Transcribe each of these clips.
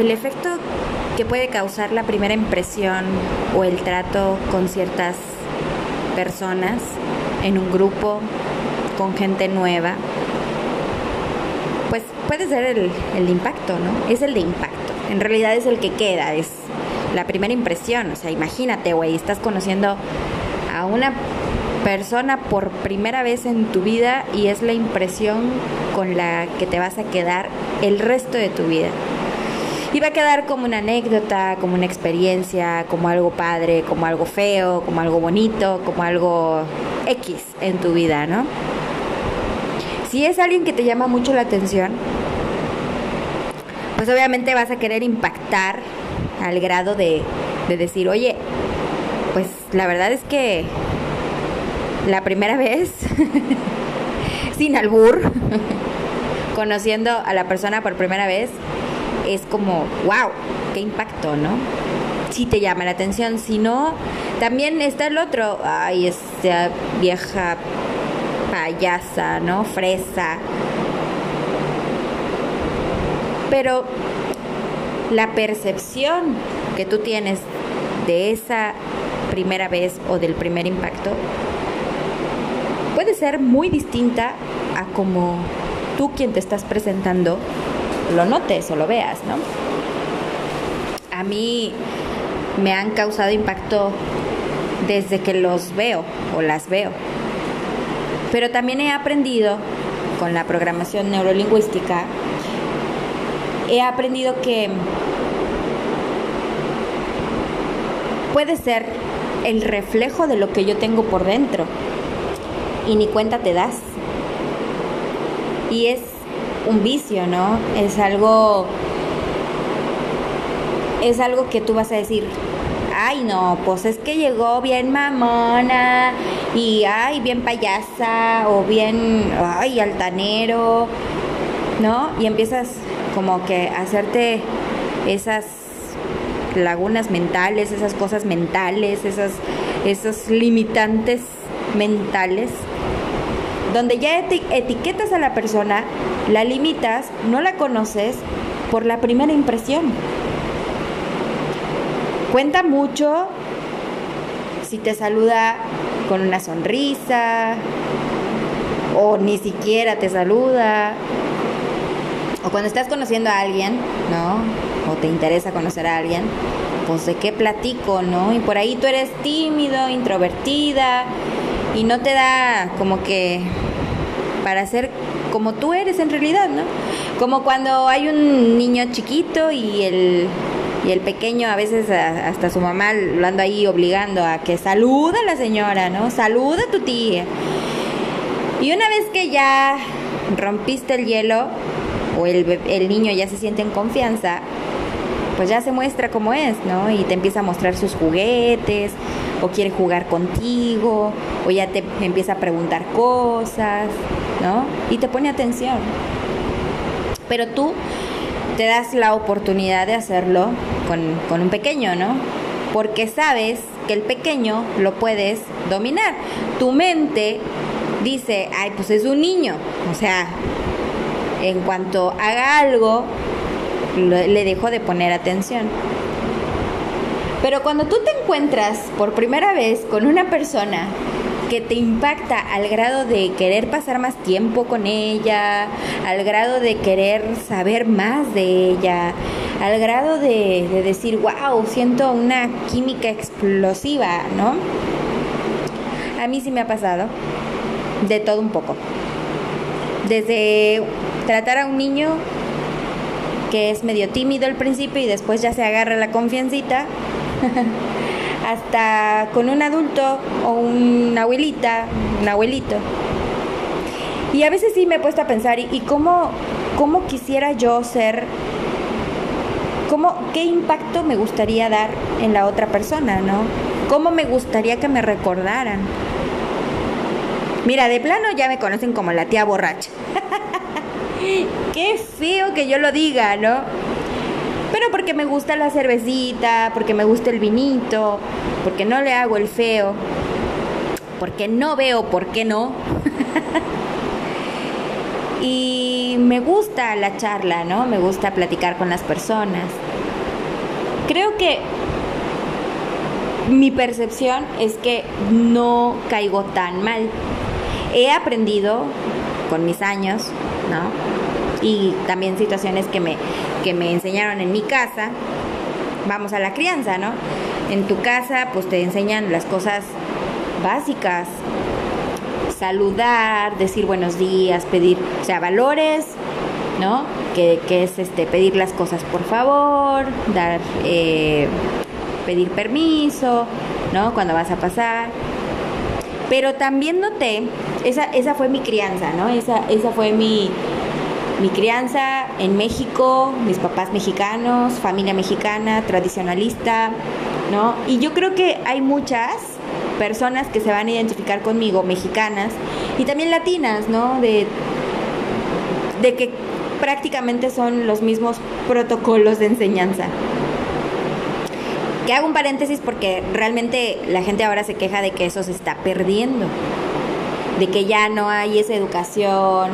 el efecto que puede causar la primera impresión o el trato con ciertas personas en un grupo, con gente nueva, pues puede ser el, el impacto, ¿no? Es el de impacto. En realidad es el que queda, es la primera impresión. O sea, imagínate, güey, estás conociendo a una persona por primera vez en tu vida y es la impresión con la que te vas a quedar el resto de tu vida. Y va a quedar como una anécdota, como una experiencia, como algo padre, como algo feo, como algo bonito, como algo X en tu vida, ¿no? Si es alguien que te llama mucho la atención, pues obviamente vas a querer impactar al grado de, de decir, oye, pues la verdad es que la primera vez, sin albur, conociendo a la persona por primera vez, es como, wow, qué impacto, ¿no? Si te llama la atención, si no, también está el otro, ay, esa vieja payasa, ¿no? Fresa. Pero la percepción que tú tienes de esa primera vez o del primer impacto puede ser muy distinta a como tú quien te estás presentando lo notes o lo veas, ¿no? A mí me han causado impacto desde que los veo o las veo. Pero también he aprendido con la programación neurolingüística, he aprendido que puede ser el reflejo de lo que yo tengo por dentro y ni cuenta te das. Y es un vicio, ¿no? Es algo es algo que tú vas a decir, ay no, pues es que llegó bien mamona y ay, bien payasa o bien, ay, altanero, ¿no? Y empiezas como que a hacerte esas lagunas mentales, esas cosas mentales, esas, esos limitantes mentales, donde ya etiquetas a la persona, la limitas, no la conoces por la primera impresión. Cuenta mucho si te saluda con una sonrisa o ni siquiera te saluda. O cuando estás conociendo a alguien, ¿no? O te interesa conocer a alguien, pues de qué platico, ¿no? Y por ahí tú eres tímido, introvertida y no te da como que para ser como tú eres en realidad, ¿no? Como cuando hay un niño chiquito y el y el pequeño a veces hasta su mamá lo anda ahí obligando a que saluda a la señora, ¿no? Saluda a tu tía. Y una vez que ya rompiste el hielo o el, el niño ya se siente en confianza, pues ya se muestra como es, ¿no? Y te empieza a mostrar sus juguetes, o quiere jugar contigo, o ya te empieza a preguntar cosas, ¿no? Y te pone atención. Pero tú te das la oportunidad de hacerlo con, con un pequeño, ¿no? Porque sabes que el pequeño lo puedes dominar. Tu mente dice, ay, pues es un niño. O sea, en cuanto haga algo, le dejo de poner atención. Pero cuando tú te encuentras por primera vez con una persona que te impacta al grado de querer pasar más tiempo con ella, al grado de querer saber más de ella, al grado de, decir, wow, siento una química explosiva, ¿no? A mí sí me ha pasado de todo un poco. Desde tratar a un niño que es medio tímido al principio y después ya se agarra la confiancita, hasta con un adulto o una abuelita, un abuelito. Y a veces sí me he puesto a pensar, ¿y, cómo, cómo quisiera yo ser? Cómo, ¿Qué impacto me gustaría dar en la otra persona, no? ¿Cómo me gustaría que me recordaran? Mira, de plano ya me conocen como la tía borracha. Qué feo que yo lo diga, ¿no? Pero porque me gusta la cervecita, porque me gusta el vinito, porque no le hago el feo, porque no veo por qué no. Y me gusta la charla, ¿no? Me gusta platicar con las personas. Creo que mi percepción es que no caigo tan mal. He aprendido con mis años, ¿no? Y también situaciones que me, que me enseñaron en mi casa. Vamos a la crianza, ¿no? En tu casa, pues te enseñan las cosas básicas, saludar, decir buenos días, pedir, o sea, valores, ¿no? Que, es este, pedir las cosas por favor, dar, eh, pedir permiso, ¿no? Cuando vas a pasar. Pero también noté, esa, esa fue mi crianza, ¿no? Esa, esa fue mi, mi crianza en México, mis papás mexicanos, familia mexicana, tradicionalista, ¿no? Y yo creo que hay muchas personas que se van a identificar conmigo, mexicanas y también latinas, ¿no? De, de que prácticamente son los mismos protocolos de enseñanza. Que hago un paréntesis porque realmente la gente ahora se queja de que eso se está perdiendo, de que ya no hay esa educación,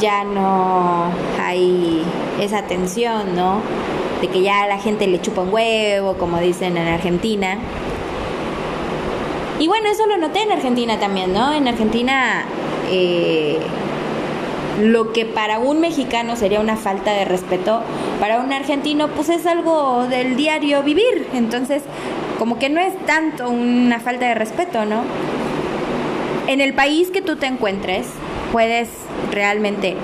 ya no hay esa atención, ¿no? De que ya la gente le chupa un huevo, como dicen en Argentina. Y bueno, eso lo noté en Argentina también, ¿no? En Argentina eh, lo que para un mexicano sería una falta de respeto, para un argentino pues es algo del diario vivir. Entonces, como que no es tanto una falta de respeto, ¿no? En el país que tú te encuentres, puedes realmente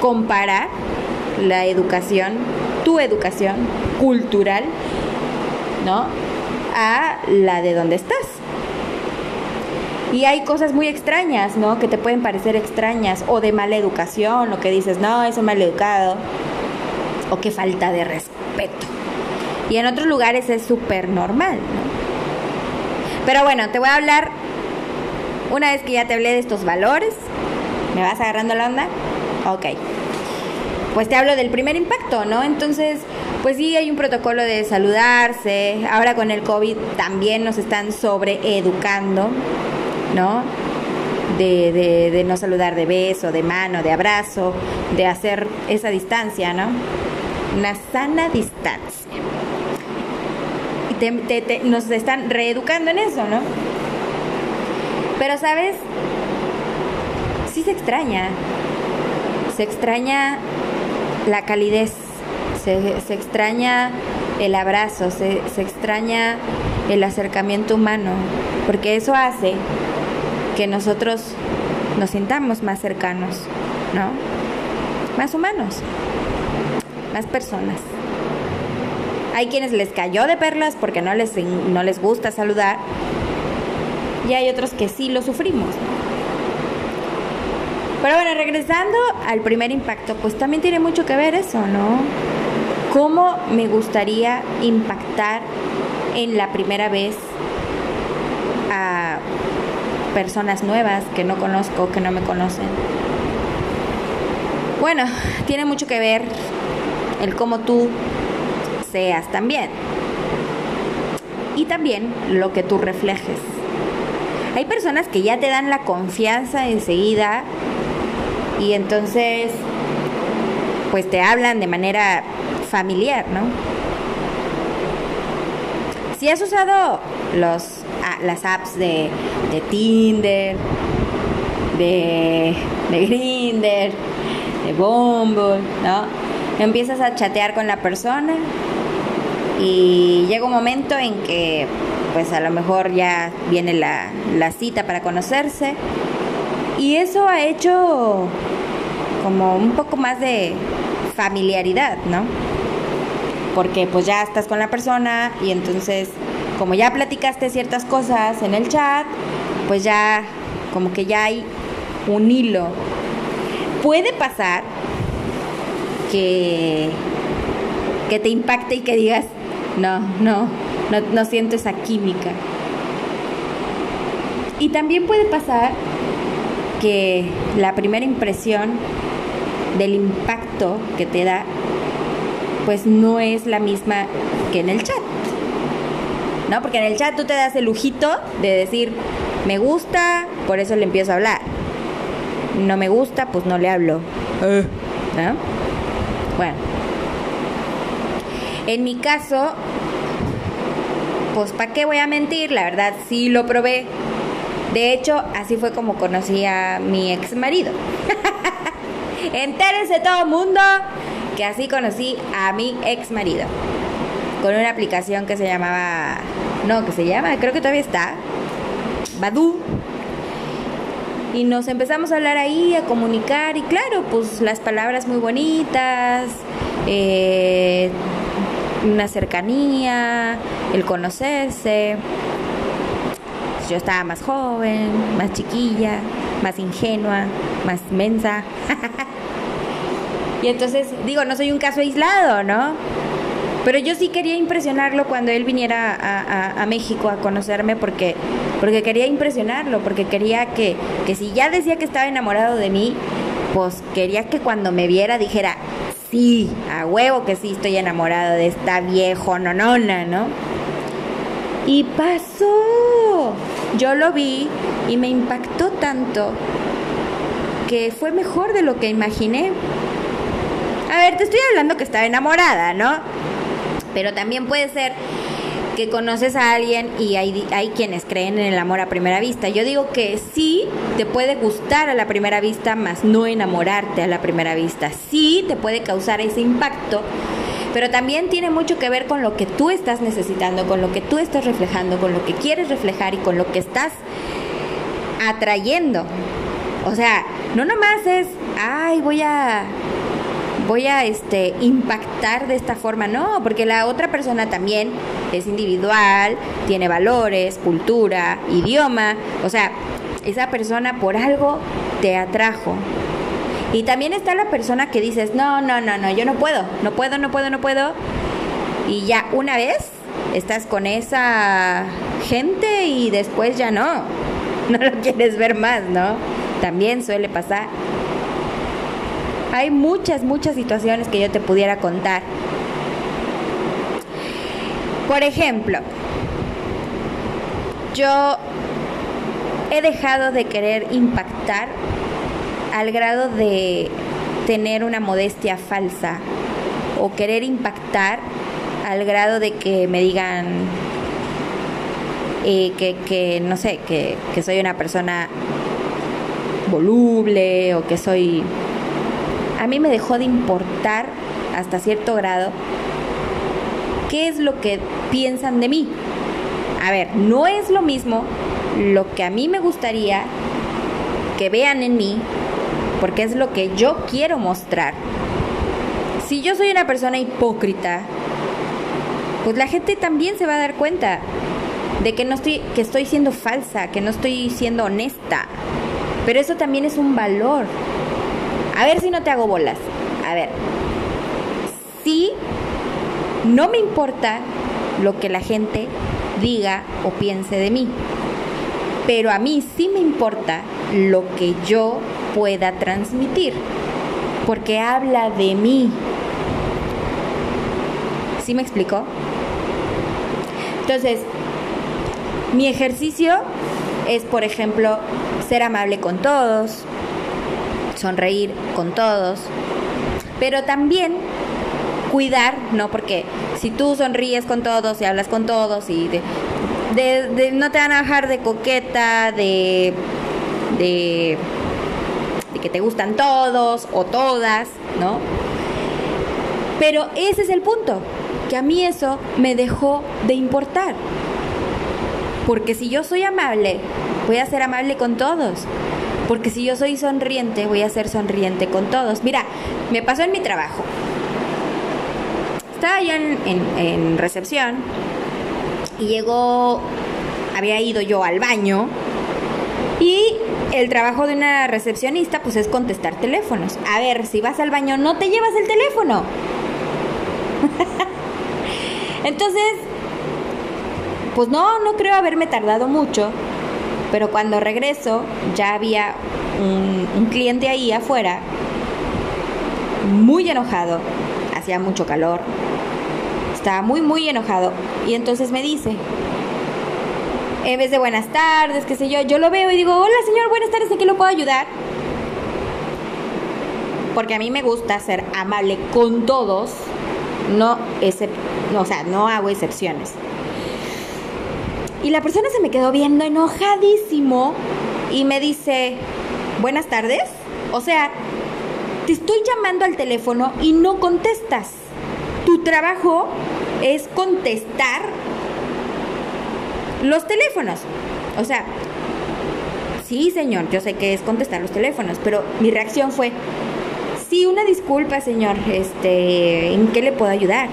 comparar la educación, tu educación cultural, ¿no? a la de donde estás. Y hay cosas muy extrañas, ¿no? Que te pueden parecer extrañas o de mala educación o que dices, no, eso es mal educado o que falta de respeto. Y en otros lugares es súper normal, ¿no? Pero bueno, te voy a hablar, una vez que ya te hablé de estos valores, ¿me vas agarrando la onda? Ok. Pues te hablo del primer impacto, ¿no? Entonces, pues sí hay un protocolo de saludarse. Ahora con el COVID también nos están sobreeducando, ¿no? De, de, no saludar de beso, de mano, de abrazo, de hacer esa distancia, ¿no? Una sana distancia. Y nos están reeducando en eso, ¿no? Pero, ¿sabes? Sí se extraña. Se extraña la calidez se, extraña el abrazo, se, extraña el acercamiento humano, porque eso hace que nosotros nos sintamos más cercanos, ¿no? Más humanos, más personas. Hay quienes les cayó de perlas porque no les, no les gusta saludar y hay otros que sí lo sufrimos. Pero bueno, regresando al primer impacto, pues también tiene mucho que ver eso, ¿no? ¿Cómo me gustaría impactar en la primera vez a personas nuevas que no conozco, que no me conocen? Bueno, tiene mucho que ver el cómo tú seas también. Y también lo que tú reflejes. Hay personas que ya te dan la confianza enseguida y entonces pues te hablan de manera familiar, ¿no? Si has usado los, ah, las apps de, de Tinder, de, de Grinder, de Bumble, ¿no? Empiezas a chatear con la persona y llega un momento en que pues a lo mejor ya viene la, la cita para conocerse y eso ha hecho como un poco más de familiaridad, ¿no? porque pues ya estás con la persona y entonces como ya platicaste ciertas cosas en el chat, pues ya como que ya hay un hilo. Puede pasar que, que te impacte y que digas, no, no, no, no siento esa química. Y también puede pasar que la primera impresión del impacto que te da pues no es la misma que en el chat. ¿No? Porque en el chat tú te das el lujito de decir, me gusta, por eso le empiezo a hablar. no me gusta, pues no le hablo. Eh. ¿No? Bueno. En mi caso, pues ¿para qué voy a mentir? La verdad sí lo probé. De hecho, así fue como conocí a mi ex marido. Entérense todo mundo que así conocí a mi ex marido. Con una aplicación que se llamaba. No, que se llama, creo que todavía está. Badu. Y nos empezamos a hablar ahí, a comunicar. Y claro, pues las palabras muy bonitas. Eh, una cercanía, el conocerse. Yo estaba más joven, más chiquilla, más ingenua, más mensa. y entonces, digo, no soy un caso aislado, ¿no? Pero yo sí quería impresionarlo cuando él viniera a, México a conocerme porque, porque quería impresionarlo, porque quería que, que si ya decía que estaba enamorado de mí, pues quería que cuando me viera dijera, sí, a huevo que sí estoy enamorado de esta viejo nonona, ¿no? Y pasó. Yo lo vi y me impactó tanto que fue mejor de lo que imaginé. A ver, te estoy hablando que estaba enamorada, ¿no? Pero también puede ser que conoces a alguien y hay, hay quienes creen en el amor a primera vista. Yo digo que sí te puede gustar a la primera vista, más no enamorarte a la primera vista. Sí te puede causar ese impacto, pero también tiene mucho que ver con lo que tú estás necesitando, con lo que tú estás reflejando, con lo que quieres reflejar y con lo que estás atrayendo. O sea, no nomás es, ay, voy a voy a este impactar de esta forma, no, porque la otra persona también es individual, tiene valores, cultura, idioma, o sea, esa persona por algo te atrajo. Y también está la persona que dices, no, no, no, no, yo no puedo, no puedo, no puedo, no puedo. Y ya una vez estás con esa gente y después ya no, no lo quieres ver más, ¿no? También suele pasar. Hay muchas, muchas situaciones que yo te pudiera contar. Por ejemplo, yo he dejado de querer impactar al grado de tener una modestia falsa o querer impactar al grado de que me digan eh, que, no sé, que soy una persona voluble o que soy a mí me dejó de importar hasta cierto grado qué es lo que piensan de mí. A ver, no es lo mismo lo que a mí me gustaría que vean en mí, porque es lo que yo quiero mostrar. Si yo soy una persona hipócrita, pues la gente también se va a dar cuenta de que no estoy que estoy siendo falsa, que no estoy siendo honesta. Pero eso también es un valor. A ver si no te hago bolas. A ver. Sí, no me importa lo que la gente diga o piense de mí. Pero a mí sí me importa lo que yo pueda transmitir. Porque habla de mí. ¿Sí me explicó? Entonces, mi ejercicio es, por ejemplo, ser amable con todos, sonreír con todos, pero también cuidar, ¿no? Porque si tú sonríes con todos y hablas con todos y de, no te van a bajar de coqueta, de, de que te gustan todos o todas, ¿no? Pero ese es el punto, que a mí eso me dejó de importar. Porque si yo soy amable, voy a ser amable con todos. Porque si yo soy sonriente, voy a ser sonriente con todos. Mira, me pasó en mi trabajo. Estaba yo en, recepción y llegó, había ido yo al baño y el trabajo de una recepcionista pues es contestar teléfonos. A ver, si vas al baño no te llevas el teléfono. Entonces, pues no, no creo haberme tardado mucho pero cuando regreso ya había un, cliente ahí afuera, muy enojado, hacía mucho calor, estaba muy, muy enojado. Y entonces me dice, en vez de buenas tardes, qué sé yo, yo lo veo y digo, hola señor, buenas tardes, ¿en qué lo puedo ayudar? porque a mí me gusta ser amable con todos, no, no o sea, no hago excepciones. Y la persona se me quedó viendo enojadísimo y me dice, buenas tardes. O sea, te estoy llamando al teléfono y no contestas. Tu trabajo es contestar los teléfonos. O sea, sí, señor, yo sé que es contestar los teléfonos, pero mi reacción fue, sí, una disculpa, señor, este, ¿en qué le puedo ayudar?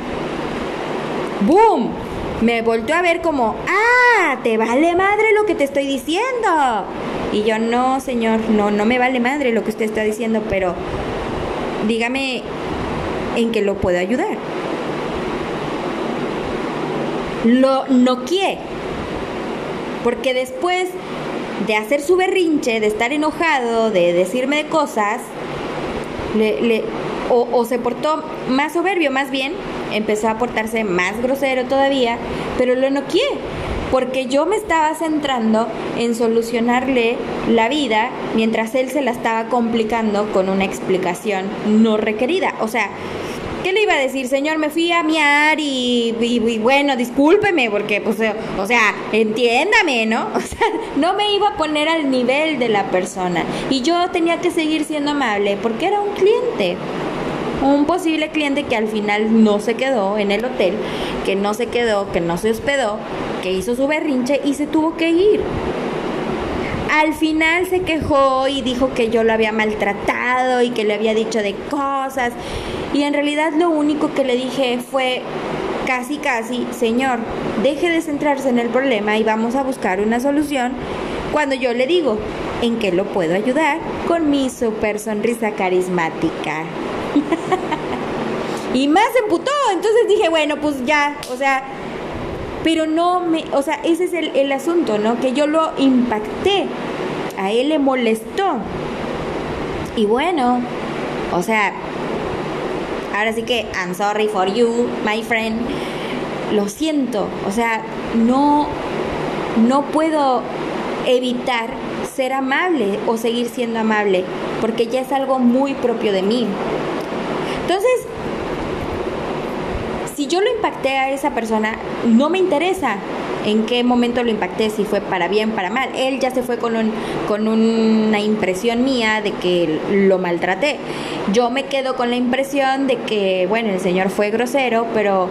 ¡Boom! Me volteó a ver como, ah, te vale madre lo que te estoy diciendo. Y yo, no, señor, no, no me vale madre lo que usted está diciendo, pero dígame en qué lo puedo ayudar. Lo noqué. Porque después de hacer su berrinche, de estar enojado, de decirme cosas, le, o, o, se portó más soberbio, más bien, empezó a portarse más grosero todavía, pero lo noqué porque yo me estaba centrando en solucionarle la vida mientras él se la estaba complicando con una explicación no requerida. O sea, ¿qué le iba a decir? Señor, me fui a miar y, y, bueno, discúlpeme porque, pues, o sea, entiéndame, ¿no? O sea, no me iba a poner al nivel de la persona. Y yo tenía que seguir siendo amable porque era un cliente un posible cliente que al final no se quedó en el hotel, que no se quedó, que no se hospedó, que hizo su berrinche y se tuvo que ir. Al final se quejó y dijo que yo lo había maltratado y que le había dicho de cosas. Y en realidad lo único que le dije fue casi casi, señor, deje de centrarse en el problema y vamos a buscar una solución. Cuando yo le digo, ¿en qué lo puedo ayudar? Con mi super sonrisa carismática. Y más se emputó. Entonces dije, bueno, pues ya, o sea, pero no me, o sea, ese es el, el asunto, ¿no? Que yo lo impacté. A él le molestó. Y bueno, o sea, ahora sí que I'm sorry for you, my friend. Lo siento, o sea, no no puedo evitar ser amable o seguir siendo amable, porque ya es algo muy propio de mí. Entonces, si yo lo impacté a esa persona, no me interesa en qué momento lo impacté, si fue para bien, para mal. Él ya se fue con, un, con una impresión mía de que lo maltraté. Yo me quedo con la impresión de que, bueno, el señor fue grosero, pero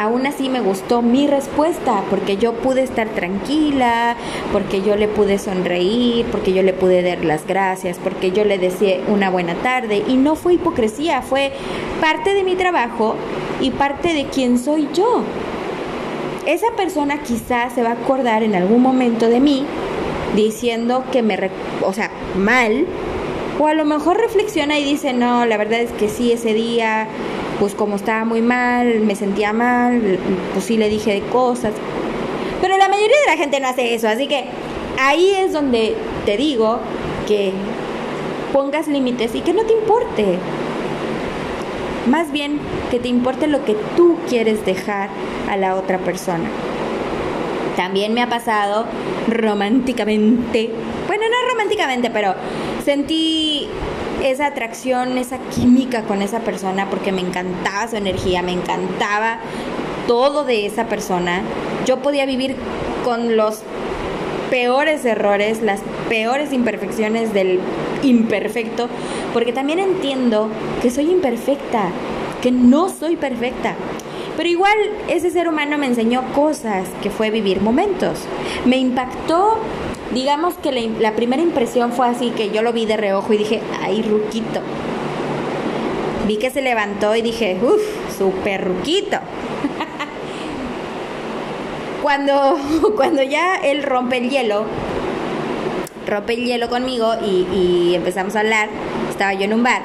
aún así me gustó mi respuesta, porque yo pude estar tranquila, porque yo le pude sonreír, porque yo le pude dar las gracias, porque yo le decía una buena tarde. Y no fue hipocresía, fue parte de mi trabajo y parte de quién soy yo. Esa persona quizás se va a acordar en algún momento de mí diciendo que me, o sea, mal, o a lo mejor reflexiona y dice, no, la verdad es que sí, ese día pues como estaba muy mal, me sentía mal, pues sí le dije de cosas. Pero la mayoría de la gente no hace eso, así que ahí es donde te digo que pongas límites y que no te importe. Más bien que te importe lo que tú quieres dejar a la otra persona. También me ha pasado románticamente, bueno, no románticamente, pero sentí esa atracción, esa química con esa persona porque me encantaba su energía, me encantaba todo de esa persona. Yo podía vivir con los peores errores, las peores imperfecciones del imperfecto, porque también entiendo que soy imperfecta, que no soy perfecta. Pero igual ese ser humano me enseñó cosas que fue vivir momentos. Me impactó digamos que la, primera impresión fue así, que yo lo vi de reojo y dije, ay, ruquito. Vi que se levantó y dije, uff, súper ruquito. cuando, cuando ya él rompe el hielo, rompe el hielo conmigo y, empezamos a hablar, estaba yo en un bar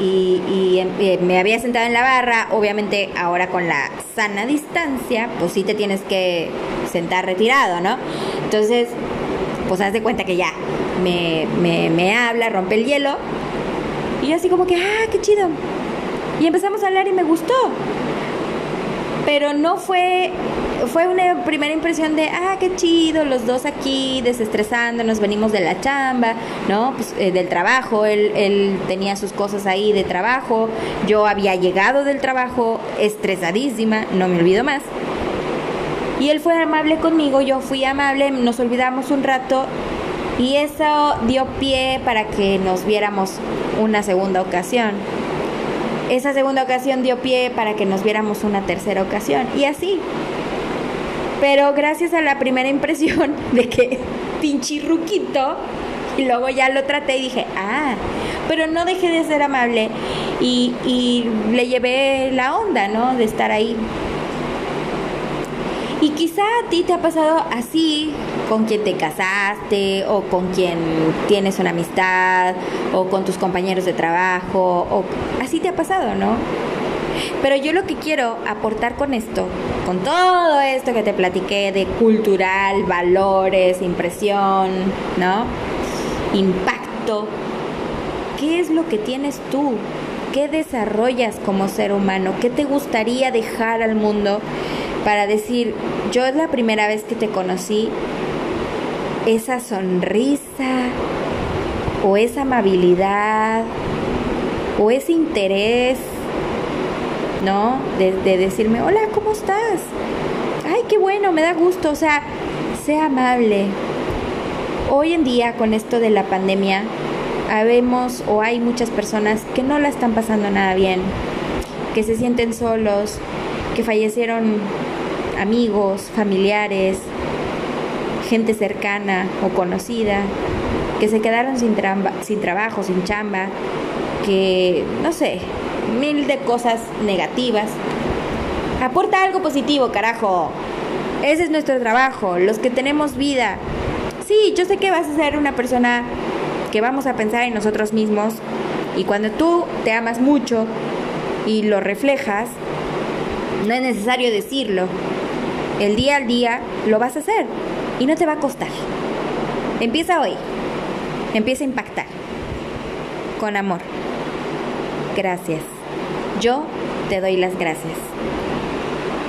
y, y, eh, me había sentado en la barra, obviamente ahora con la sana distancia, pues sí te tienes que sentar retirado, ¿no? Entonces pues haz de cuenta que ya me, me, habla, rompe el hielo. Y así como que, ah, qué chido. Y empezamos a hablar y me gustó. Pero no fue fue una primera impresión de, ah, qué chido, los dos aquí desestresándonos, venimos de la chamba, ¿no? Pues, eh, del trabajo, él, él tenía sus cosas ahí de trabajo, yo había llegado del trabajo estresadísima, no me olvido más. Y él fue amable conmigo, yo fui amable, nos olvidamos un rato y eso dio pie para que nos viéramos una segunda ocasión. Esa segunda ocasión dio pie para que nos viéramos una tercera ocasión y así. Pero gracias a la primera impresión de que pinche ruquito, y luego ya lo traté y dije, ah, pero no dejé de ser amable y, y le llevé la onda, ¿no? De estar ahí. Y quizá a ti te ha pasado así con quien te casaste o con quien tienes una amistad o con tus compañeros de trabajo o así te ha pasado, ¿no? Pero yo lo que quiero aportar con esto, con todo esto que te platiqué de cultural, valores, impresión, ¿no? Impacto. ¿Qué es lo que tienes tú? ¿Qué desarrollas como ser humano? ¿Qué te gustaría dejar al mundo para decir, yo es la primera vez que te conocí, esa sonrisa o esa amabilidad o ese interés ¿no? De, decirme, hola, ¿cómo estás? Ay, qué bueno, me da gusto, o sea, sea amable. Hoy en día, con esto de la pandemia, habemos o hay muchas personas que no la están pasando nada bien, que se sienten solos, que fallecieron amigos, familiares, gente cercana o conocida, que se quedaron sin, sin trabajo, sin chamba, que, no sé, mil de cosas negativas. Aporta algo positivo, carajo. Ese es nuestro trabajo, los que tenemos vida. Sí, yo sé que vas a ser una persona que vamos a pensar en nosotros mismos y cuando tú te amas mucho y lo reflejas, no es necesario decirlo. El día al día lo vas a hacer y no te va a costar. Empieza hoy. Empieza a impactar. Con amor. Gracias. Yo te doy las gracias.